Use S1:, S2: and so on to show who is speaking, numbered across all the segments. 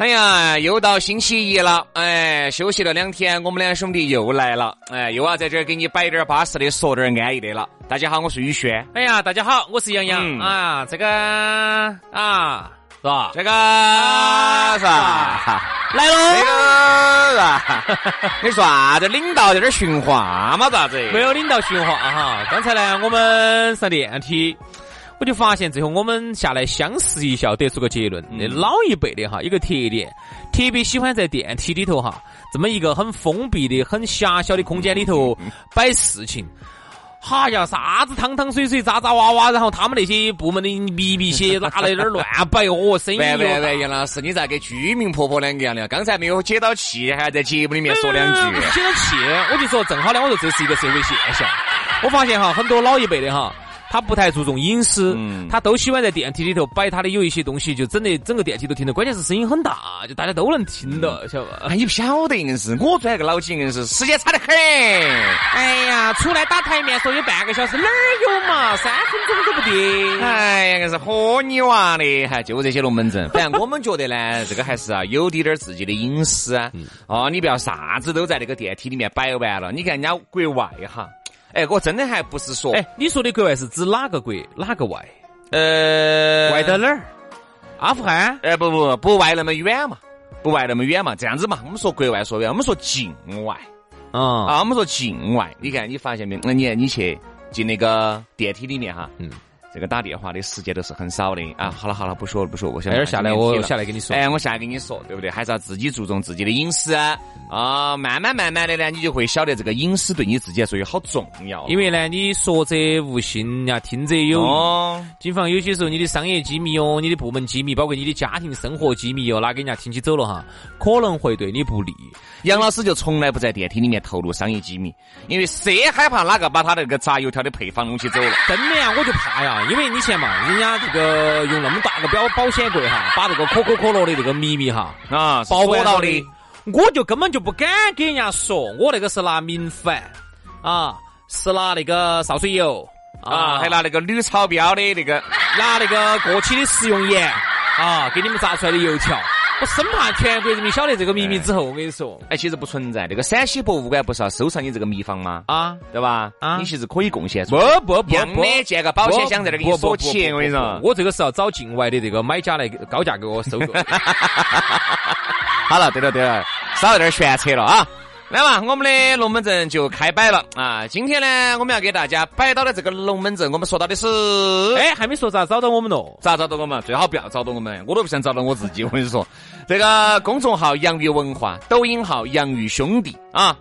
S1: 哎呀，又到星期一了，哎，休息了两天，我们两兄弟又来了，哎，又要在这儿给你摆点儿巴适的，说点儿安逸的了。大家好，我是宇轩。
S2: 哎呀，大家好，我是杨洋、
S1: 嗯
S2: 啊。这个啊，是吧？
S1: 这个是吧？
S2: 来
S1: 这
S2: 喽，
S1: 个是吧？你说啥子？领导在这儿训话嘛？咋子？
S2: 没有领导训话哈。刚才呢，我们上电梯。我就发现，最后我们下来相视一笑，得出个结论：那老一辈的哈，一个特点，特别喜欢在电梯里头哈，这么一个很封闭的、很狭小的空间里头摆事情。哈呀，啥子汤汤水水、渣渣哇哇，然后他们那些部门的秘密些拿来那儿乱摆哦，声音
S1: 喂喂
S2: 又
S1: 喂，杨老师，你咋跟居民婆婆两个样的？刚才没有接到气，还在节目里面说两句。
S2: 接到气，我就说正好呢，我说这是一个社会现象。我发现哈，很多老一辈的哈。他不太注重隐私，
S1: 嗯
S2: 他都喜欢在电梯里头摆他的有一些东西，就整的整个电梯都听到，关键是声音很大，就大家都能听到，晓得吧？
S1: 哎，你不晓得硬是，我作为一个脑筋硬是，时间差得很。
S2: 哎呀，出来打台面说有半个小时，哪儿有嘛？三分钟都不定。
S1: 哎呀，硬是豁你娃的，还就这些龙门阵。反正我们觉得呢，这个还是啊，有滴点儿自己的隐私啊。哦，你不要啥子都在那个电梯里面摆完了。你看人家国外哈，哎，我真的还不是说，
S2: 哎，你说的国外是指哪个国哪个外？
S1: 呃，
S2: 外到哪儿？阿富汗？
S1: 哎，不不不外那么远嘛，不外那么远嘛，这样子嘛，我们说国外说远，我们说境外
S2: 啊，
S1: 啊，我们说境外。你看，你发现没有？那你你去进那个电梯里面哈，
S2: 嗯，
S1: 这个打电话的时间都是很少的啊。好了好了，不说了不说了，我想
S2: 待会儿下来我下来跟你说。
S1: 哎，我下来跟你说，对不对？还是要自己注重自己的隐私啊。啊，慢慢慢慢的呢，你就会晓得这个隐私对你自己来说有好重要。
S2: 因为呢，你说者无心呀，听者有意。
S1: 哦，
S2: 谨防有些时候你的商业机密哦，你的部门机密，包括你的家庭生活机密哦，拿给人家听起走了哈，可能会对你不利。
S1: 杨老师就从来不在电梯里面透露商业机密，因为谁害怕哪个把他那个炸油条的配方弄起走了。
S2: 真的呀，我就怕呀，因为你前嘛，人家这个用那么大个表保险柜哈，把这个可口可乐的这个秘密哈
S1: 啊，是
S2: 保管到
S1: 的
S2: 的，我就根本就不敢给人家说，我那个是拿明矾啊，是拿那个潲水油
S1: 啊，还拿那个铝超标的那个，
S2: 拿那个过期的食用盐啊，给你们炸出来的油条，我生怕全国人民晓得这个秘密之后，我跟你说
S1: 哎，其实不存在。这个陕西博物馆不是要收藏你这个秘方吗？
S2: 啊，
S1: 对吧？
S2: 啊
S1: 你其实可以贡献出
S2: 不
S1: 来。
S2: 不不不，
S1: 样的建个保险箱在那儿给你锁起，
S2: 不
S1: 我跟你说。
S2: 我这个是要找境外的这个买家来高价给我收购。
S1: 好了，对了对了，少有点玄扯了啊。来嘛，我们的龙门阵就开摆了啊！今天呢，我们要给大家摆到的这个龙门阵，我们说到的是，哎，
S2: 哎，还没说咋找到我们咯？
S1: 咋找到我们？最好不要找到我们，我都不想找到我自己。我跟你说，这个公众号“洋芋文化”，抖音号“洋芋兄弟”啊。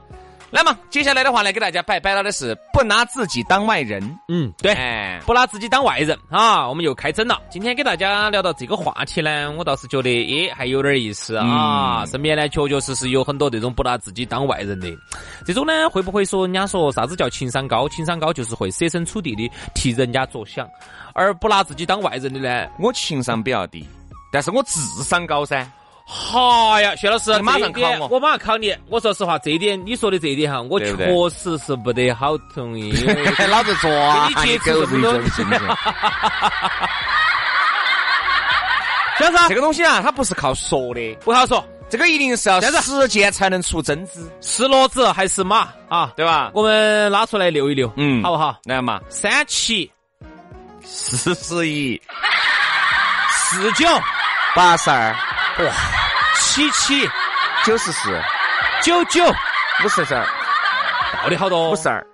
S1: 来嘛，接下来的话呢，给大家摆摆了的是不拿自己当外人。
S2: 嗯，对。
S1: 哎，
S2: 不拿自己当外人啊，我们又开整了。今天给大家聊到这个话题呢，我倒是觉得，诶，还有点意思啊。身边呢，确确实实有很多这种不拿自己当外人的，这种呢，会不会说人家说啥子叫情商高？情商高就是会设身处地的替人家着想，而不拿自己当外人的呢，
S1: 我情商比较低，但是我智商高噻。
S2: 哈呀，薛老师，
S1: 你马上考我
S2: 我马上考你。我说实话，这一点你说的这一点哈，我确实是不得好同意。
S1: 老子说啊，
S2: 跟你接触这么多？先生。
S1: 这个东西啊，它不是靠说的，
S2: 不好说，
S1: 这个一定是要实践才能出真知，
S2: 是骡子还是马？啊？
S1: 对吧？
S2: 我们拉出来遛一遛，
S1: 嗯。
S2: 好不好？
S1: 来嘛，
S2: 三七。
S1: 四十一，
S2: 四九。
S1: 八十二，
S2: 七七
S1: 九十四，
S2: 九九
S1: 五十二，
S2: 到底好多？
S1: 五十二，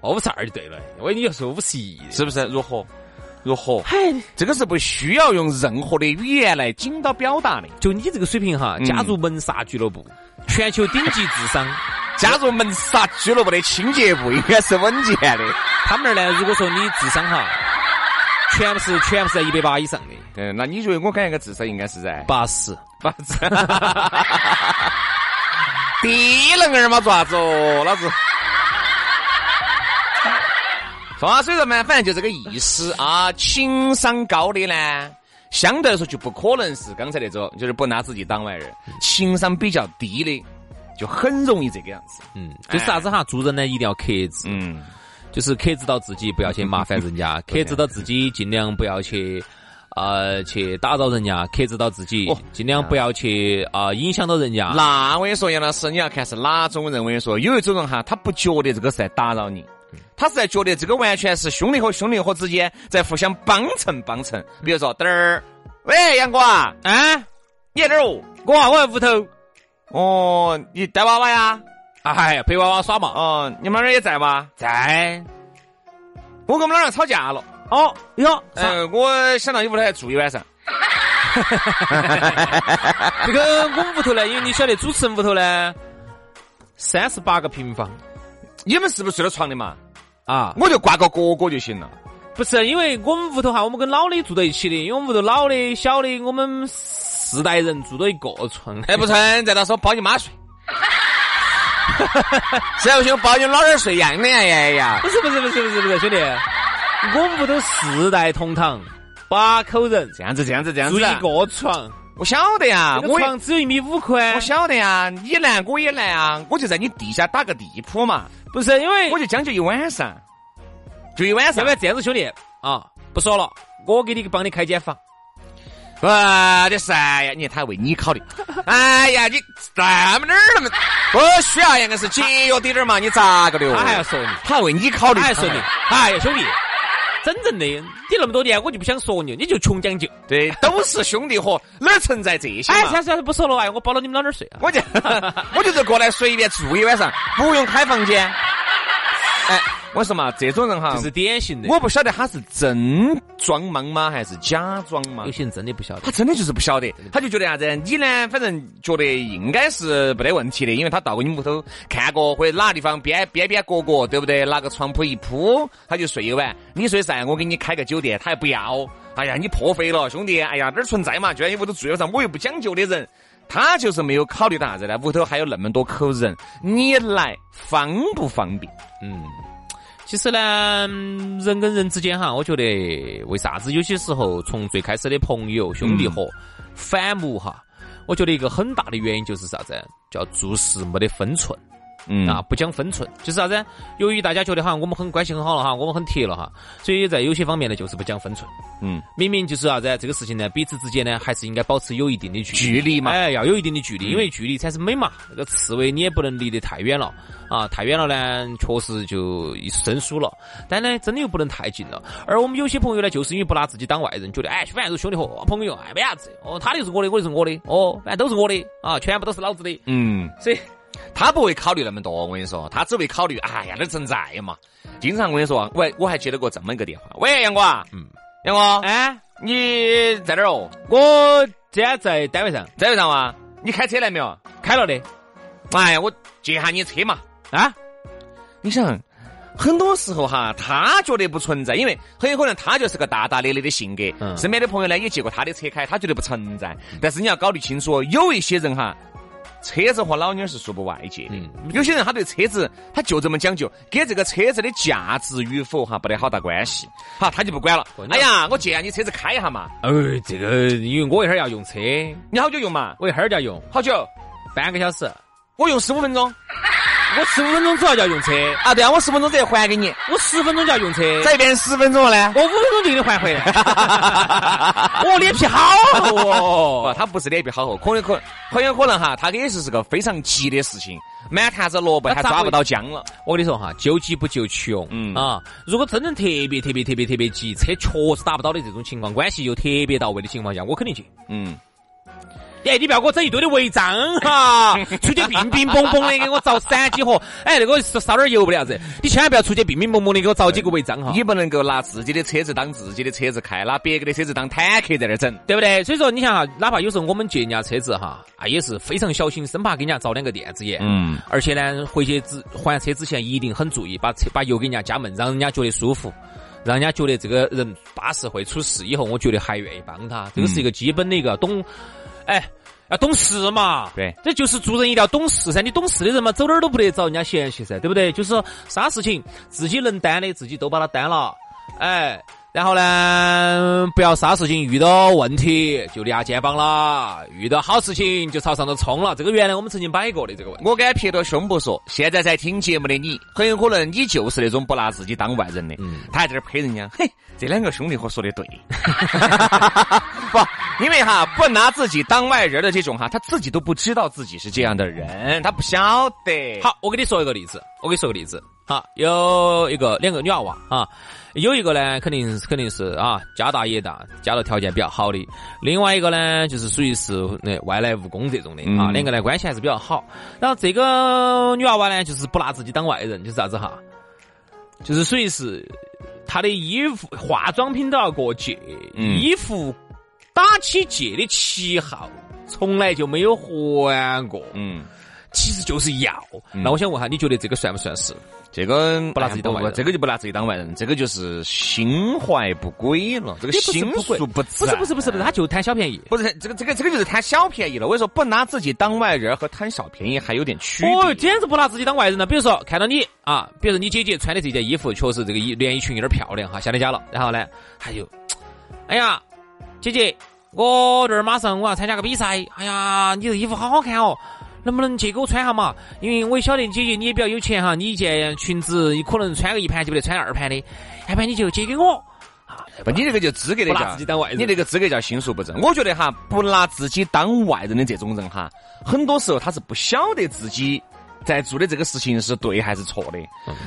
S1: 哦
S2: 五十二就对了。我以为你要说五十一，
S1: 是不是？如何？如何？
S2: 嗨，
S1: 这个是不需要用任何的语言来紧到表达的。
S2: 就你这个水平哈，加入门萨俱乐部，全球顶级智商，
S1: 加入门萨俱乐部的清洁部应该是稳健的。
S2: 他们那儿呢，如果说你智商哈，全部是全部是在一百八以上的。
S1: 嗯，那你觉得我感觉个智商应该是在
S2: 八十？
S1: 八十？低能儿嘛，做啥子哦，老子。说话所以说嘛，反正就这个意思啊。情商高的呢，相对来说就不可能是刚才那种，就是不拿自己当外人。情商比较低的，就很容易这个样子。
S2: 嗯，就是啥子哈，做人呢一定要克制。
S1: 嗯，
S2: 就是克制到自己不要去麻烦人家，克制到自己尽量不要去呃去打扰人家，克制到自己尽量不要去啊影响到人家。
S1: 那我跟你说，杨老师，你要看是哪种人。我跟你说，有一种人哈，他不觉得这个是在打扰你。他是在觉得这个完全是兄弟和兄弟伙之间在互相帮衬帮衬。比如说，嘚儿，喂，杨哥啊，
S2: 啊，
S1: 你在哪儿哦？
S2: 我啊，我在屋头。
S1: 哦，你带娃娃呀？
S2: 哎，陪娃娃耍嘛。
S1: 哦，你们那儿也在吗？
S2: 在。
S1: 我跟我们老儿吵架了。
S2: 哦哟，
S1: 呃，我想到你屋头来住一晚上。
S2: 这个我们屋头呢，因为你晓得主持人屋头呢，三十八个平方。
S1: 你们是不是睡到床的嘛？
S2: 啊，
S1: 我就挂个角角就行了。
S2: 不是，因为我们屋头哈，我们跟老的住在一起的，因为我们屋头老的、小的，我们四代人住到一个床。
S1: 哎，不成在，到时候包你妈睡。实在不行，抱你老儿睡一样的呀呀呀！
S2: 不是不是不是不是不是，兄弟，我们屋头四代同堂，八口人，
S1: 这样子这样子这样子，
S2: 住一个床。
S1: 我晓得呀，
S2: 我床只有一米五宽。
S1: 我晓得呀，你难我也难啊，我就在你地下打个地铺嘛。
S2: 不是因为
S1: 我就将就一晚上，就一晚上。
S2: 要不然这样子，兄弟啊，不说了，我给你帮你开间房。
S1: 我的神呀！你看他为你考虑。哎呀，你那么点儿那么不需要，应该是节约点点嘛。你咋个的？
S2: 他还要说你，
S1: 他为你考虑，
S2: 他还说你。哎呀，兄弟，真正的你那么多年，我就不想说你，你就穷讲究。
S1: 对，都是兄弟伙，哪存在这些？
S2: 哎，算算不说了，哎，我包到你们老点儿睡啊。
S1: 我就 我就是过来随便住一晚上，不用开房间。哎，我说嘛，这种人哈，
S2: 就是典型的。
S1: 我不晓得他是真装莽吗，还是假装吗？
S2: 有些人真的不晓得，
S1: 他真的就是不晓得，他就觉得啥子？你呢？反正觉得应该是没得问题的，因为他到过你屋头看过，或者哪个地方边边边角角，对不对？拿个床铺一铺，他就睡一晚。你睡噻，我给你开个酒店，他还不要。哎呀，你破费了，兄弟！哎呀，哪儿存在嘛？就在你屋头住晚上，我又不讲究的人。他就是没有考虑到啥子呢？屋头还有那么多口人，你来方不方便？
S2: 嗯，其实呢，人跟人之间哈，我觉得为啥子有些时候从最开始的朋友、兄弟伙反目哈？我觉得一个很大的原因就是啥子？叫做事没得分寸。嗯啊，不讲分寸，就是啥子？由于大家觉得哈，我们很关系很好了哈，我们很铁了哈，所以在有些方面呢，就是不讲分寸。嗯，明明就是啥子？这个事情呢，彼此之间呢，还是应该保持有一定的
S1: 距离嘛。
S2: 哎，要有一定的距离，因为距离才是美嘛。那个刺猬你也不能离得太远了啊，太远了呢，确实就生疏了。但呢，真的又不能太近了。而我们有些朋友呢，就是因为不拿自己当外人，觉得哎，反正是兄弟伙、朋友，哎，没啥子。哦，他的是我的，我的是我的。哦，反正都是我的啊，全部都是老子的。嗯，所以。
S1: 他不会考虑那么多，我跟你说，他只会考虑，哎呀，那存在嘛。经常我跟你说，我，我还接到过这么一个电话，喂，杨哥啊，嗯，杨哥，哎，你在哪儿哦？
S2: 我今天在单位上，
S1: 单位上哇？你开车来没有？
S2: 开了的。
S1: 哎呀，我借下你车嘛。啊？你想，很多时候哈，他觉得不存在，因为很有可能他就是个大大咧咧的性格。嗯。身边的朋友呢，也借过他的车开，他觉得不存在。但是你要考虑清楚，有一些人哈。车子和老妞是说不外界的，有些人他对车子他就这么讲究，跟这个车子的价值与否哈不得好大关系，好他就不管了。哎呀，我借下你车子开一下嘛。
S2: 哎，这个因为我一会儿要用车，
S1: 你好久用嘛？
S2: 我一会儿就要用，
S1: 好久？
S2: 半个小时。
S1: 我用十五分钟。
S2: 我十五分钟之后就要用车
S1: 啊，对啊，我十分钟之后还给你。
S2: 我十分钟就要用车，
S1: 再变十分钟了呢？
S2: 我五分钟就给你还回来。我脸皮好厚
S1: 哦，他不是脸皮好厚，可能可很有可能哈，他也是是个非常急的事情，满坛子萝卜还抓不到姜了。
S2: 我跟你说哈，救急不救穷，嗯啊，如果真正特别特别特别特别急，车确实打不到的这种情况，关系又特别到位的情况下，我肯定去。嗯。哎，你不要给我整一堆的违章哈，出去乒乒嘣嘣的给我找三几盒，哎，那个烧点油不得啥子？你千万不要出去乒乒嘣嘣的给我找几个违章哈。
S1: 你不能够拿自己的车子当自己的车子开，拿别个的车子当坦克在那儿整，
S2: 对不对？所以说，你想哈，哪怕有时候我们借人家车子哈，啊，也是非常小心，生怕给人家遭两个电子眼。
S1: 嗯，
S2: 而且呢，回去之还车之前一定很注意，把车把油给人家加满，让人家觉得舒服。让人家觉得这个人巴适会出事，以后我觉得还愿意帮他，这个是一个基本的一个懂，哎，要懂事嘛。
S1: 对，
S2: 这就是做人一定要懂事噻。你懂事的人嘛，走哪儿都不得找人家嫌弃噻，对不对？就是说啥事情自己能担的，自己都把它担了，哎。然后呢，不要啥事情遇到问题就压肩膀了，遇到好事情就朝上头冲了。这个原来我们曾经摆过的这个问题。
S1: 我敢撇着胸脯说，现在在听节目的你，很有可能你就是那种不拿自己当外人的。嗯，他还在这儿拍人家，嘿，这两个兄弟伙说的对。不，因为哈，不拿自己当外人的这种哈，他自己都不知道自己是这样的人，他不晓得。
S2: 好，我给你说一个例子，我给你说个例子。好，有一个两个女娃娃啊。有一个呢，肯定肯定是啊，家大业大，家头条件比较好的；另外一个呢，就是属于是那外来务工这种的啊，两个呢关系还是比较好。然后这个女娃娃呢，就是不拿自己当外人，就是啥子哈，就是属于是她的衣服、化妆品都要过界，衣服打起借的旗号从来就没有还过。嗯，其实就是要。那我想问下，你觉得这个算不算是？
S1: 这个
S2: 不拿自己当外人，
S1: 这个就不拿自己当外人，这个就是心怀不轨了。这个心术不
S2: 不是不是不是不是，他就贪小便宜。
S1: 不是这个这个这个就是贪小便宜了。我跟你说，不拿自己当外人和贪小便宜还有点区别。哦，
S2: 简直不拿自己当外人了。比如说看到你啊，比如说你姐姐穿的这件衣服，确实这个衣连衣裙有点漂亮哈，下你家了。然后呢，还有，哎呀，姐姐，我这儿马上我要参加个比赛。哎呀，你这衣服好好看哦。能不能借给我穿下嘛？因为我也晓得姐姐你也比较有钱哈，你一件裙子你可能穿个一盘就不得穿二盘的，要不然你就借给我。
S1: 不，你这个就资格的
S2: 叫自己当外人，
S1: 你这个资格叫心术不正。我觉得哈，不拿自己当外人的这种人哈，很多时候他是不晓得自己在做的这个事情是对还是错的。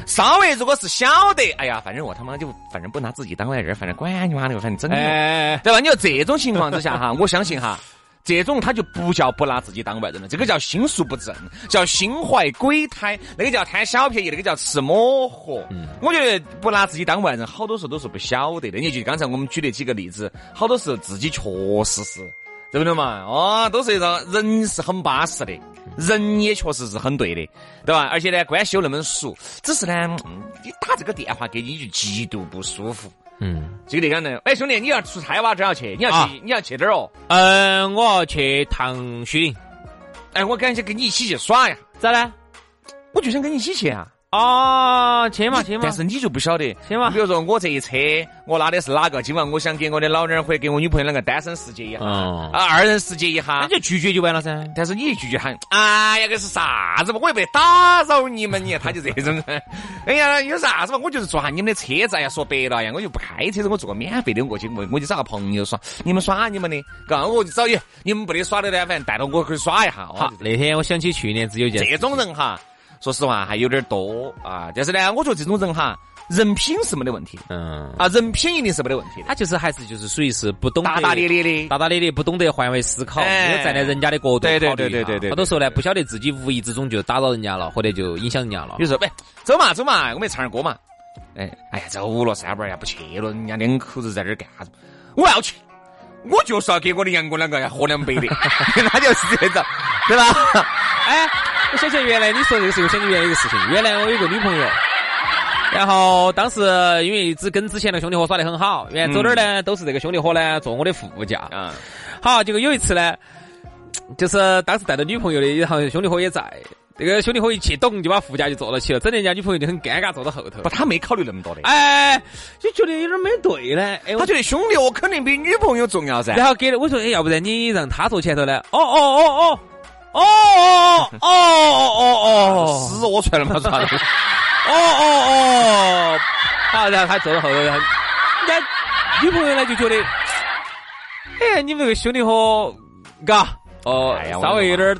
S1: 稍微如果是晓得，哎呀，反正我他妈就反正不拿自己当外人，反正管你妈的，反正整对吧？你说这种情况之下哈，我相信哈。这种他就不叫不拿自己当外人了，这个叫心术不正，叫心怀鬼胎，那个叫贪小便宜，那个叫吃抹盒。嗯，我觉得不拿自己当外人，好多时候都是不晓得的。你就刚才我们举的几个例子，好多时候自己确实是，对不对嘛？哦，都是一种人是很巴适的，人也确实是很对的，对吧？而且呢，关系又那么熟，只是呢，你打这个电话给你就极度不舒服。嗯，这个地方呢。哎，兄弟，你要出差哇？这要去？你要去？你要去哪儿哦？
S2: 嗯，我要去唐胥岭。
S1: 哎，我赶紧跟你一起去耍呀？
S2: 咋了？
S1: 我就想跟你一起去啊。
S2: 啊，去嘛去嘛！
S1: 但是你就不晓得，
S2: 去嘛。
S1: 比如说我这一车，我拉的是哪个？今晚我想给我的老娘或者给我女朋友两个单身世界一下，啊，二人世界一下，
S2: 那就拒绝就完了噻。
S1: 但是你一拒绝喊，哎呀，这是啥子嘛？我又不打扰你们，你他就这种。哎呀，有啥子嘛？我就是坐下你们的车子。哎呀，说白了呀，我就不开车子，我坐个免费的过去，我我就找个朋友耍。你们耍你们的，嘎，我就找你。你们不得耍的呢，反正带到我可以耍一下。
S2: 好，那天我想起去年只有件
S1: 这种人哈。说实话还有点多啊，但是呢，我觉得这种人哈，人品是没得问题。嗯，啊，人品一定是没得问题的。
S2: 他就是还是就是属于是不懂
S1: 大大咧咧的，
S2: 大大咧咧，不懂得换位思考，没有站在人家的角度考虑。
S1: 对对对对对。
S2: 好多时候呢，不晓得自己无意之中就打扰人家了，或者就影响人家了。
S1: 比如说，喂，走嘛走嘛，我们唱点歌嘛。哎，哎呀，走了，三宝呀，不去了，人家两口子在这儿干啥子？我要去，我就是要给我的杨哥两个要喝两杯的，那就是这种，对吧？
S2: 哎。我想起原来你说这个事情，我，想起原来一个事情。原来我有个女朋友，然后当时因为只跟之前的兄弟伙耍得很好，原来走哪儿呢都是这个兄弟伙呢坐我的副驾。嗯。好，结果有一次呢，就是当时带着女朋友的，然后兄弟伙也在，这个兄弟伙一去咚就把副驾就坐到起了，整人家女朋友就很尴尬，坐到后头。
S1: 不，他没考虑那么多的。
S2: 哎，就觉得有点没对呢。哎，
S1: 他觉得兄弟我肯定比女朋友重要噻。
S2: 然后给了我说，哎，要不然你让他坐前头呢？哦哦哦哦。哦哦哦哦哦！
S1: 屎屙出来了嘛？啥的？
S2: 哦哦哦！好，然后他坐到后头，然后人家女朋友呢就觉得，哎，你们这个兄弟伙，嘎，哦，稍微有点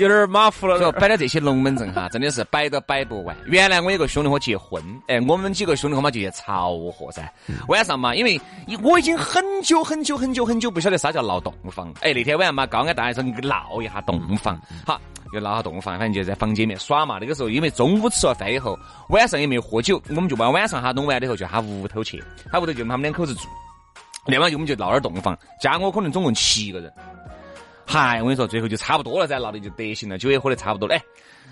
S2: 有点马虎了。
S1: 就摆的这些龙门阵哈，真的是摆都摆不完。原来我有个兄弟伙结婚，哎，我们几个兄弟伙嘛就去朝贺噻。晚上嘛，因为我已经很久很久很久很久不晓得啥叫闹洞房。哎，那天晚上嘛，高安大爷说闹一下洞房，好。就闹下洞房，反正就在房间里面耍嘛。那个时候因为中午吃了饭以后，晚上也没有喝酒，我们就把晚上哈弄完了以后就他屋头去，他屋头就他们两口子住。另外就我们就闹点洞房，加我可能总共七个人。嗨，我跟你说，最后就差不多了，噻，闹得就得行了，酒也喝得差不多了。哎，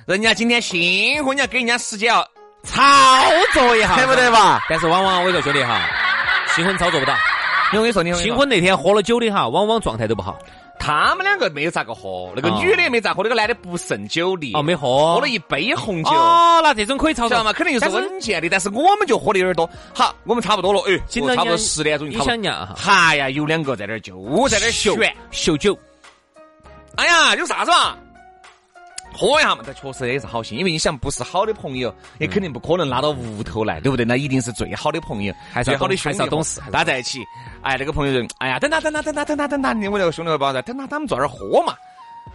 S1: 人家今天新婚，你要给人家时间要操作一下，对不对吧？
S2: 但是往往我跟你说兄弟哈，新婚操作不到。
S1: 我跟你说，你
S2: 新婚那天喝了酒的哈，往往状态都不好。
S1: 他们两个没有咋个喝，那个女的也没咋喝，那个男的不胜酒力
S2: 哦，没喝，
S1: 喝了一杯红酒
S2: 哦，那这种可以操作
S1: 嘛，肯定就是稳健的，但是我们就喝的有点多。好，我们差不多了，哎，差不多十点钟，
S2: 你想呀？
S1: 哈呀，有两个在那儿就在那儿秀
S2: 秀酒，
S1: 哎呀，有啥子嘛？喝一下嘛，这确实也是好心，因为你想不是好的朋友，也肯定不可能拉到屋头来，对不对？那一定是最好的朋友，还是最好的兄弟，
S2: 懂事，
S1: 大家在一起。哎，那个朋友就，哎呀，等他，等他，等他，等他，等他，我那个兄弟伙包在，等他，他们坐那儿喝嘛。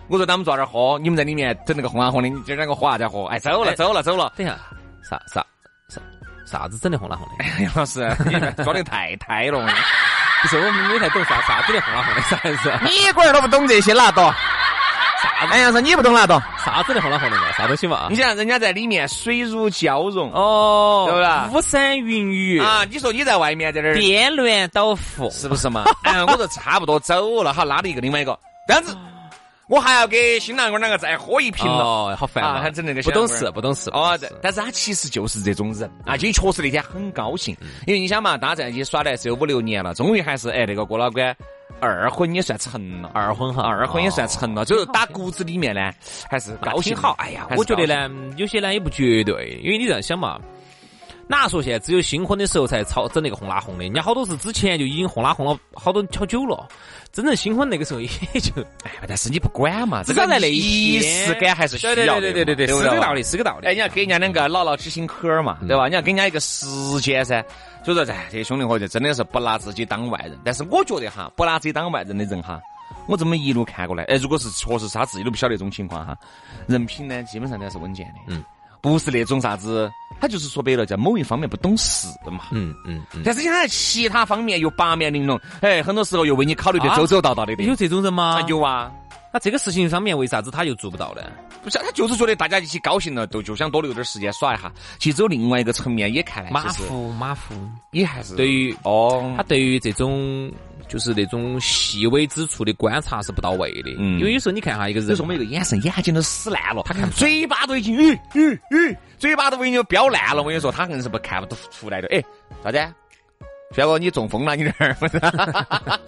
S1: 我说他们坐那儿喝，你们在里面整那个红啊红的，你今儿两个喝啥子喝？哎，走了，走了，走了。
S2: 等一下，啥啥啥啥子整的红啊红的？
S1: 杨老师，你装的太太了。
S2: 不是我们没太懂啥啥子的红了红的啥意思？
S1: 你龟儿都不懂这些，哪懂？哎呀，说你不懂哪懂？
S2: 啥子的红了红的嘛？啥东西嘛？
S1: 你想人家在里面水乳交融
S2: 哦，
S1: 对不对？
S2: 巫山云雨
S1: 啊！你说你在外面在那儿
S2: 颠鸾倒凤，
S1: 是不是嘛？嗯，我说差不多走了，好拉了一个另外一个，这样子，我还要给新郎官两个再喝一瓶了，
S2: 好烦啊！
S1: 还整那个
S2: 不懂事，不懂事
S1: 哦。但是他其实就是这种人啊，就确实那天很高兴，因为你想嘛，大家在一起耍的是有五六年了，终于还是哎那个郭老倌。二婚也算成了，
S2: 二婚哈，
S1: 二婚也算成了，就是打骨子里面呢，还是高兴
S2: 好。哎呀，我觉得呢，有些呢也不绝对，因为你这样想嘛，哪说现在只有新婚的时候才炒整那个红拉红的？人家好多是之前就已经红拉红了好多好久了。真正新婚那个时候也就，
S1: 哎，但是你不管嘛，
S2: 这个在那
S1: 仪式感还是需要的，
S2: 对对对对对，是个道理，是个道理。
S1: 哎，你要给人家两个牢牢知心坎儿嘛，对吧？你要给人家一个时间噻。所以说，哎，这些兄弟伙就真的是不拿自己当外人。但是我觉得哈，不拿自己当外人的人哈，我这么一路看过来，哎，如果是确实是他自己都不晓得这种情况哈，人品呢基本上都是稳健的。嗯。不是那种啥子，他就是说白了在某一方面不懂事嘛。嗯嗯。但是你看其他方面又八面玲珑，哎，很多时候又为你考虑的周周到到的。
S2: 有这种人吗？
S1: 有啊。
S2: 那这个事情上面为啥子他又做不到呢？
S1: 不是，他就是觉得大家一起高兴了，都就想多留点时间耍一下。其实有另外一个层面也看来，
S2: 马虎马虎，
S1: 也还是
S2: 对于哦，他对于这种。就是那种细微之处的观察是不到位的，嗯，因为有时候你看哈，一个人，
S1: 有时候我们一个眼神，眼睛都死烂了，他看嘴巴都已经，嗯嗯嗯，嘴巴都已经飙烂了，我跟你说，他硬是不看不出来的。哎，啥子？轩哥，你中风了？你这儿？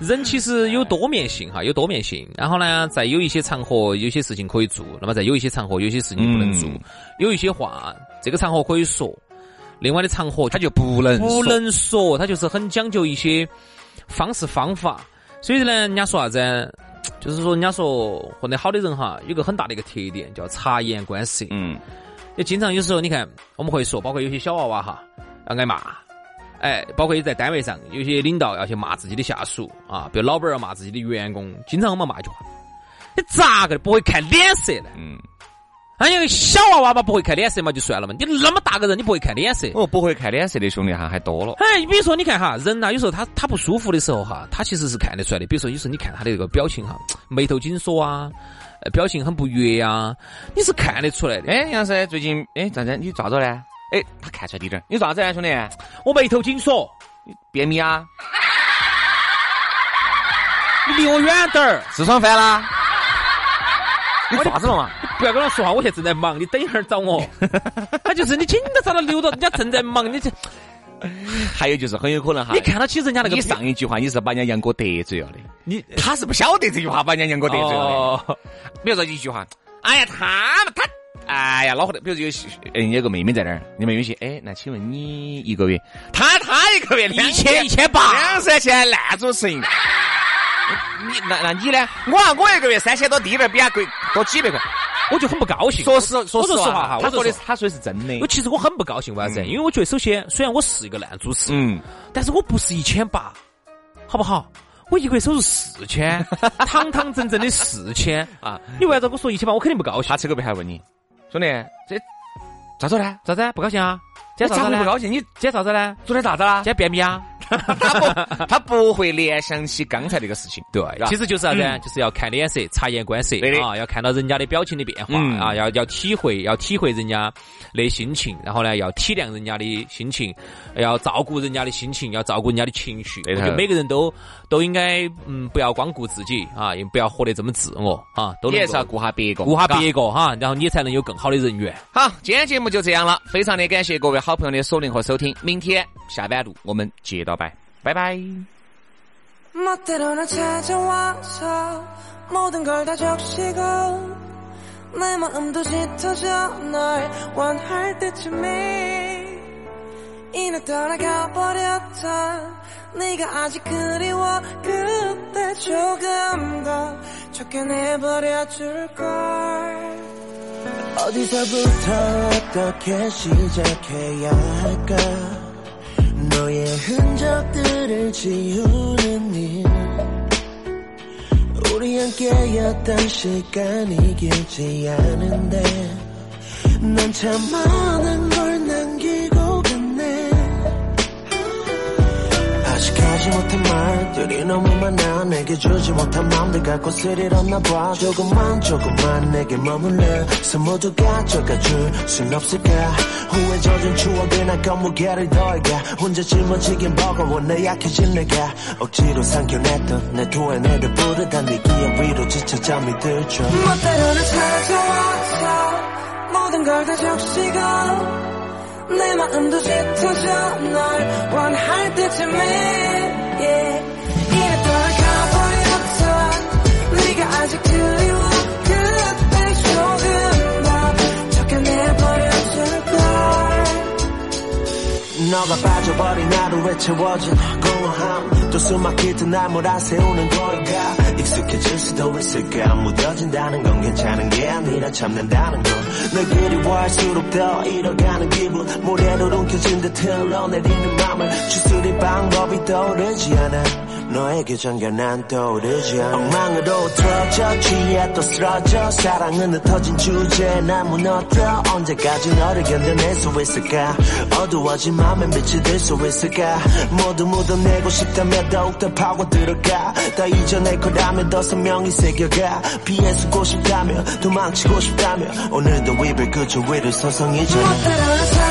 S2: 人其实有多面性哈，有多面性。然后呢，在有一些场合，有些事情可以做；那么在有一些场合，有些事情不能做。有一些话，这个场合可以说。另外的场合
S1: 他就不能
S2: 不能说，他就是很讲究一些方式方法。所以呢，人家说啥子？就是说，人家说混得好的人哈，有个很大的一个特点叫察言观色。嗯，也经常有时候你看，我们会说，包括有些小娃娃哈，要挨骂。哎，包括也在单位上，有些领导要去骂自己的下属啊，比如老板要骂自己的员工，经常我们骂一句话：你咋个不会看脸色呢？嗯。那有小娃娃嘛，不会看脸色嘛，就算了嘛。你那么大个人，你不会看脸色？
S1: 哦，不会看脸色的兄弟哈，还多了。
S2: 哎，你比如说，你看哈，人呐，有时候他他不舒服的时候哈，他其实是看得出来的。比如说，有时候你看他的这个表情哈，眉头紧锁啊，表情很不悦呀，你是看得出来的。
S1: 哎，杨师，最近哎咋子？你咋着呢？哎，他看出来滴点。你咋子啊，兄弟？
S2: 我眉头紧锁，
S1: 便秘啊？
S2: 你离我远点儿，
S1: 痔疮犯了？你咋子了嘛？
S2: 不要跟他说话，我现在正在忙，你等一会儿找我。他就是你紧到找他留着，人家正在忙，你这。
S1: 还有就是很有可能哈，
S2: 你看到起人家那个，
S1: 你上一句话你是把人家杨哥得罪了的，你他是不晓得这句话把人家杨哥得罪了的。比如说一句话，哎呀他他，哎呀老火的。比如有嗯有个妹妹在那儿，你妹妹说，哎那请问你一个月，他他一个月
S2: 一千一千八
S1: 两三千那种声音。你那那你呢？我啊，我一个月三千多，低点比他贵多几百块，
S2: 我就很不高兴。
S1: 说实说
S2: 实话哈，
S1: 他说的他说的是真的。
S2: 我其实我很不高兴，为啥子？因为我觉得首先，虽然我是一个烂主持，嗯，但是我不是一千八，好不好？我一个月收入四千，堂堂正正的四千啊！你为啥子跟我说一千八？我肯定不高兴。
S1: 他吃个背还问你，兄弟，这咋做呢？
S2: 咋子？不高兴啊？今天
S1: 咋
S2: 啥子呢？
S1: 会不高兴？你
S2: 今天啥子呢？
S1: 昨天咋子啦
S2: 今？天便秘啊？
S1: 他不，他不会联想起刚才那个事情。对
S2: 其实就是啥子呢？就是要看脸色，察言观色
S1: 对
S2: 啊，要看到人家的表情的变化
S1: 嗯
S2: 啊，要要体会，要体会人家的心情，然后呢，要体谅人家的心情，要照顾人家的心情，要照顾人家的情绪。
S1: 对头
S2: 我觉得每个人都都应该嗯，不要光顾自己啊，也不要活得这么自我啊，都
S1: 你还是要顾下别个，
S2: 顾下别个哈，然后你才能有更好的人缘。
S1: 好，今天节目就这样了，非常的感谢各位好朋友的锁定和收听，明天下班路我们接着摆，拜拜。
S3: 멋대로 날 찾아와서 모든 걸 다 적시고 내 마음도 짙어져 널 원할 때쯤에 이내 떠나가 버렸던 네가 아직 그리워 그때 조금 더 쫓겨내 버려줄 걸
S4: 어디서부터 어떻게 시작해야 할까? 너의 흔적들을 지우는 일. 우리 함께였던 시간이 길지 않은데 난 참 많은 걸남 하지 못한 말들이 너무 많아 내게 주지 못한 마음들 갖고 스릴 없나 봐. 조금만 조금만 내게 머물러 서 모두 가져가 줄 순 없을까? 후회 젖은 추억에 난 건무게를 더해가 혼자 짊어지긴 버거워 내 약해진 내가. 억지로 삼켜냈던 내 토해내를 부르던 네 기억 위로 지쳐 잠이 들죠.
S3: 멋대로 날 찾아와서 모든 걸 다 적시고 내 마음도 짙어져 널 원할 때쯤에 yeah.
S4: 너가 빠져버린 하루에 채워진 공허함. 또 숨막히듯 날 몰아세우는 걸까 익숙해질 수도 있을까 무뎌진다는 건 괜찮은 게 아니라 참는다는 건. 널 그리워할수록 더 잃어가는 기분. 모래로 움켜진 듯 흘러내리는 맘을 추스릴 방법이 떠오르지 않아 너에게 잠겨 난 떠오르지 엉망으로 틀어져 취해 또 쓰러져. 사랑은 흩어진 주제에 난 무너져 언제까지 너를 견뎌낼 수 있을까? 어두워진 맘에 빛이 들 수 있을까? 모두 묻어내고 싶다면 더욱 더 파고 들어가 더 잊어낼 거라면 더 선명히 새겨가. 피해 쓰고 싶다면 도망치고 싶다면 오늘도 입을 그쳐 위를
S3: 멋대로 날 찾아와서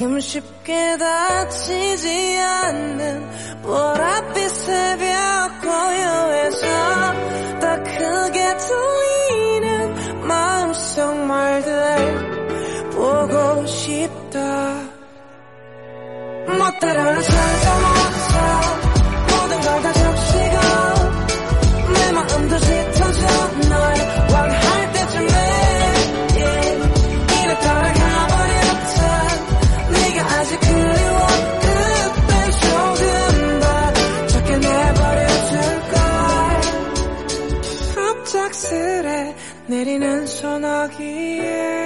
S3: 만큼 쉽게 다치지 않는 보랏빛 새벽 고요해서 더 크게 들리는 마음속 말들 보고 싶다. 날 찾아와 talking.